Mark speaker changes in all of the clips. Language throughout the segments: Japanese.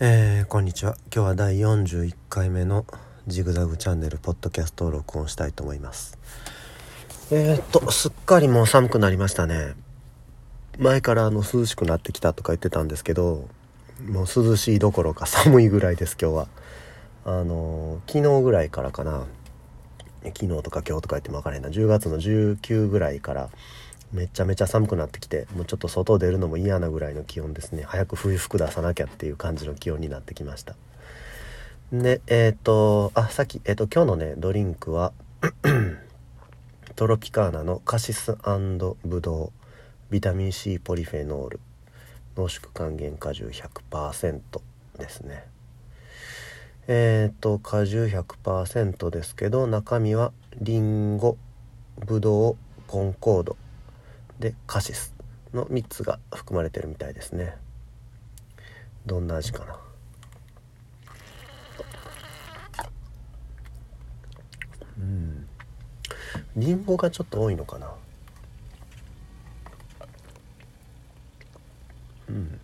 Speaker 1: えー、こんにちは。今日は第41回目のジグザグチャンネルポッドキャストを録音したいと思います。えー、っとすっかりもう寒くなりましたね。前からあの涼しくなってきたとか言ってたんですけどもう涼しいどころか寒いぐらいです今日は。あの、昨日ぐらいからかな。昨日とか今日とか言っても分からへんな。10月の19ぐらいからめちゃめちゃ寒くなってきてもうちょっと外出るのも嫌なぐらいの気温ですね。早く冬服出さなきゃっていう感じの気温になってきました。でえっ、ー、とあさっき、えーと、今日のねドリンクは トロピカーナのカシスブドウビタミン C ポリフェノール。濃縮還元果汁100%ですね。えっ、ー、と果汁100%ですけど中身はリンゴブドウコンコード。でカシスの3つが含まれてるみたいですね。どんな味かな。うん。りんごがちょっと多いのかな。うん。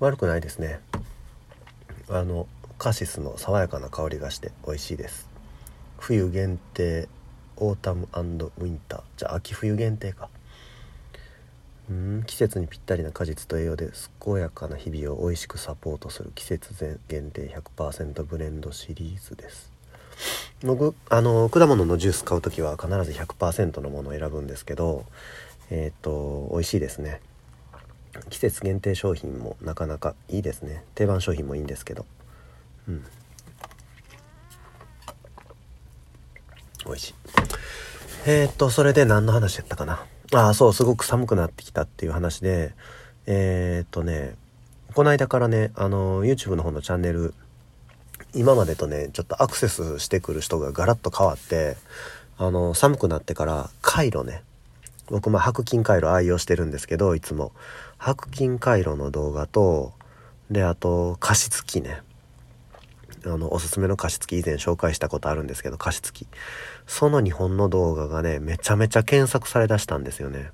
Speaker 1: 悪くないですね。あのカシスの爽やかな香りがして美味しいです。冬限定オータムウィンター。じゃあ秋冬限定か。うん季節にぴったりな果実と栄養で健やかな日々を美味しくサポートする季節限定100%ブレンドシリーズです。僕あの果物のジュース買う時は必ず100%のものを選ぶんですけどえっ、ー、と美味しいですね。季節限定商品もなかなかいいですね。定番商品もいいんですけど。うん。美味しい。えっ、ー、とそれで何の話やったかな？ああ、そう、すごく寒くなってきたっていう話で、えー、っとね、この間からね、あの、YouTube の方のチャンネル、今までとね、ちょっとアクセスしてくる人がガラッと変わって、あの、寒くなってから回路ね、僕も白金回路愛用してるんですけど、いつも。白金回路の動画と、で、あと、加湿器ね。あの、おすすめの加湿器以前紹介したことあるんですけど、加湿器。その日本の動画がね、めちゃめちゃ検索されだしたんですよね。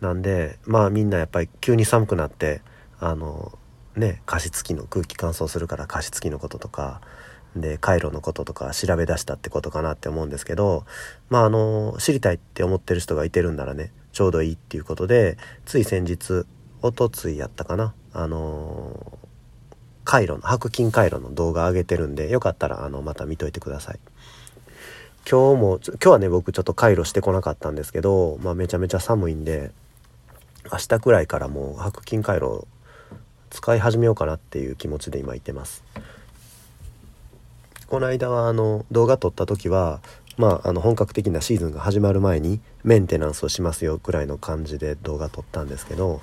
Speaker 1: なんで、まあみんなやっぱり急に寒くなって、あの、ね、加湿器の空気乾燥するから加湿器のこととか、で、回路のこととか調べ出したってことかなって思うんですけど、まああの、知りたいって思ってる人がいてるんならね、ちょうどいいっていうことで、つい先日、おとついやったかな、あの回路の白金回路の動画上げてるんでよかったらあのまた見といてください。今日も今日はね僕ちょっと回路してこなかったんですけど、まあ、めちゃめちゃ寒いんで明日くらいからもう白金回路使い始めようかなっていう気持ちで今いてます。この間はあの動画撮った時はまあ、あの本格的なシーズンが始まる前にメンテナンスをしますよくらいの感じで動画撮ったんですけど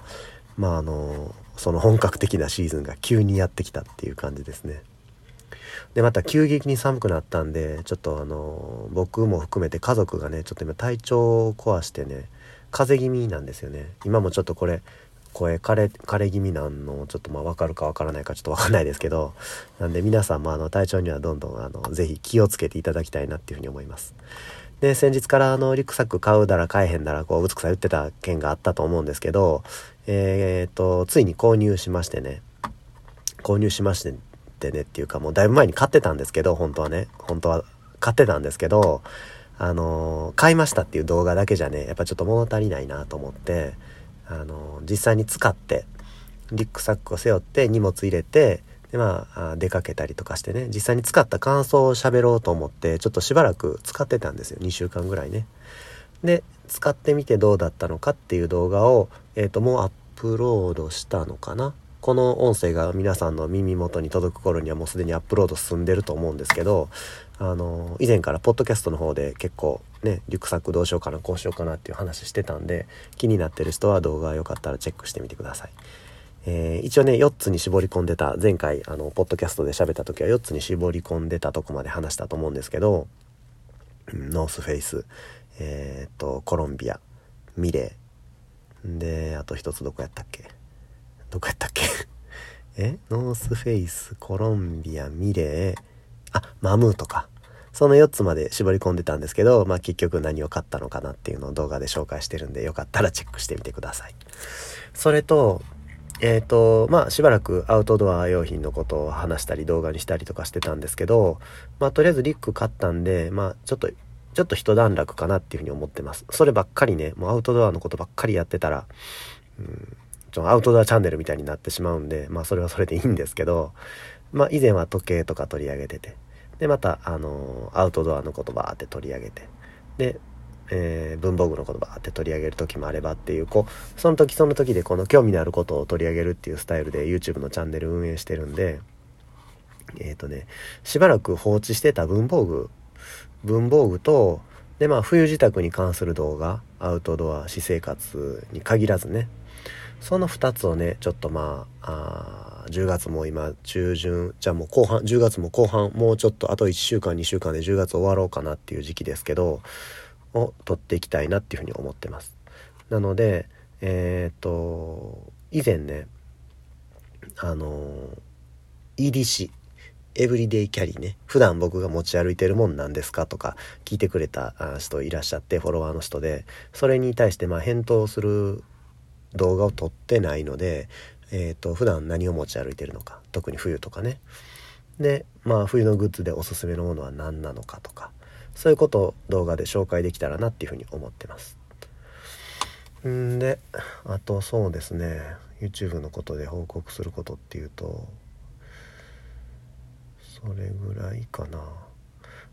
Speaker 1: まああのその本格的なシーズンが急にやってきたっていう感じですね。でまた急激に寒くなったんでちょっとあの僕も含めて家族がねちょっと今体調を壊してね風邪気味なんですよね今もちょっとこれ声枯れ枯れ気味なんのちょっとまあ分かるか分からないかちょっと分かんないですけどなんで皆さんもあの体調にはどんどんあのぜひ気をつけていただきたいなっていうふうに思います。で先日からあのリュックサック買うだら買えへんだらこうぶつくさ言ってた件があったと思うんですけどえー、っとついに購入しましてね。購入しましてねっていうかもうだいぶ前に買ってたんですけど本当はね。本当は買ってたんですけどあの買いましたっていう動画だけじゃねやっぱちょっと物足りないなと思ってあの実際に使ってリュックサックを背負って荷物入れてでまあ出かけたりとかしてね実際に使った感想を喋ろうと思ってちょっとしばらく使ってたんですよ。2週間ぐらいね。で使ってみてどうだったのかっていう動画を、えーと、もうアップロードしたのかな？この音声が皆さんの耳元に届く頃にはもうすでにアップロード進んでると思うんですけどあの以前からポッドキャストの方で結構ねリュックサックどうしようかなこうしようかなっていう話してたんで気になってる人は動画よかったらチェックしてみてください。えー、一応ね4つに絞り込んでた前回あのポッドキャストで喋った時は4つに絞り込んでたとこまで話したと思うんですけど、ノースフェイスえっ、とコロンビアミレー。であと一つどこやったっけ？どこやったっけ？え？ノースフェイスコロンビアミレー。あマムーとか。その4つまで絞り込んでたんですけど、まあ、結局何を買ったのかなっていうのを動画で紹介してるんでよかったらチェックしてみてください。それとえっ、ー、とまあしばらくアウトドア用品のことを話したり動画にしたりとかしてたんですけどまあとりあえずリュック買ったんでまあちょっとちょっと一段落かなっていうふうに思ってます。そればっかりねもうアウトドアのことばっかりやってたらうんちょアウトドアチャンネルみたいになってしまうんでまあそれはそれでいいんですけどまあ以前は時計とか取り上げててでまたあのアウトドアのことばーって取り上げてでえー、文房具の言葉って取り上げる時もあればっていうこうその時その時でこの興味のあることを取り上げるっていうスタイルで YouTube のチャンネル運営してるんでえっ、ー、とねしばらく放置してた文房具文房具とでまあ冬支度に関する動画アウトドア私生活に限らずねその2つをねちょっとまああ10月も今中旬じゃあもう後半10月も後半もうちょっとあと1週間2週間で10月終わろうかなっていう時期ですけどを取っていきたいなっていうふうに思ってます。なので、えっ、と、以前ね、あの、EDC、エブリデイキャリーね、普段僕が持ち歩いてるもんなんですか？とか聞いてくれた人いらっしゃって、フォロワーの人で、それに対してまあ返答する動画を撮ってないので、えっ、ー、と、普段何を持ち歩いてるのか、特に冬とかね。で、まあ冬のグッズでおすすめのものは何なのかとか、そういうことを動画で紹介できたらなっていうふうに思ってます。んであとそうですね。YouTube のことで報告することっていうとそれぐらいかな。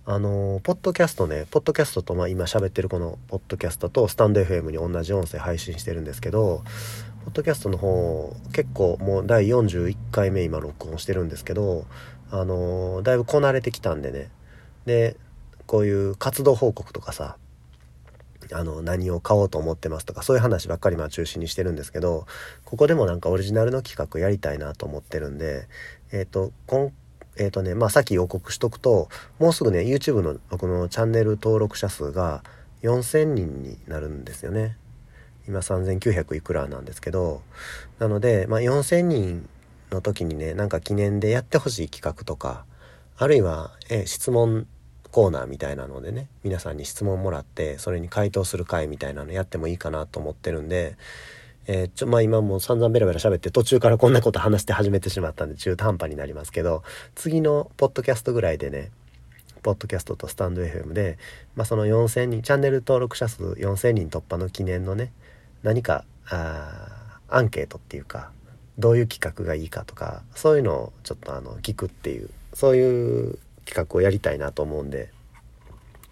Speaker 1: あのポッドキャストねポッドキャストと、まあ、今喋ってるこのポッドキャストとスタンド FM に同じ音声配信してるんですけどポッドキャストの方結構もう第41回目今録音してるんですけどあのだいぶこなれてきたんでね。でこういう活動報告とかさあの何を買おうと思ってますとかそういう話ばっかりまあ中心にしてるんですけどここでもなんかオリジナルの企画やりたいなと思ってるんでえっ、ー、とこえっ、ー、とねまあさっき予告しとくともうすぐね YouTube の僕のチャンネル登録者数が4000人になるんですよね。今3900いくらなんですけど。なので、まあ、4000人の時にねなんか記念でやってほしい企画とかあるいは、え質問コーナーみたいなのでね皆さんに質問もらってそれに回答する回みたいなのやってもいいかなと思ってるんで、えー、ちょまあ今も散々ベラベラ喋って途中からこんなこと話して始めてしまったんで中途半端になりますけど次のポッドキャストぐらいでねポッドキャストとスタンド FM で、まあ、その4000人チャンネル登録者数4000人突破の記念のね何かあアンケートっていうかどういう企画がいいかとかそういうのをちょっとあの聞くっていうそういう企画をやりたいなと思うんで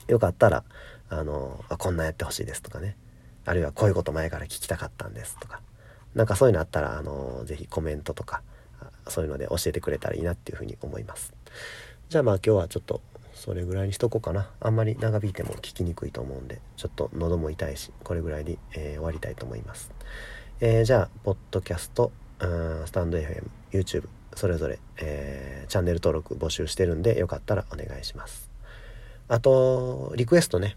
Speaker 1: よかったらあのあこんなやってほしいですとかね。あるいはこういうこと前から聞きたかったんですとかなんかそういうのあったらあの是非コメントとかそういうので教えてくれたらいいなっていうふうに思います。じゃあまあ今日はちょっとそれぐらいにしとこうかな。あんまり長引いても聞きにくいと思うんでちょっと喉も痛いしこれぐらいで、えー、終わりたいと思います、えー、じゃあポッドキャストスタンド FM YouTube それぞれ、えー、チャンネル登録募集してるんでよかったらお願いします。あとリクエストね。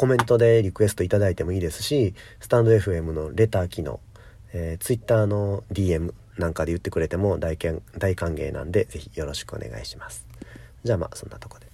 Speaker 1: コメントでリクエストいただいてもいいですしスタンド FM のレター機能、えー、Twitter の DM なんかで言ってくれても大大歓迎なんで是非よろしくお願いします。じゃあまあそんなとこで。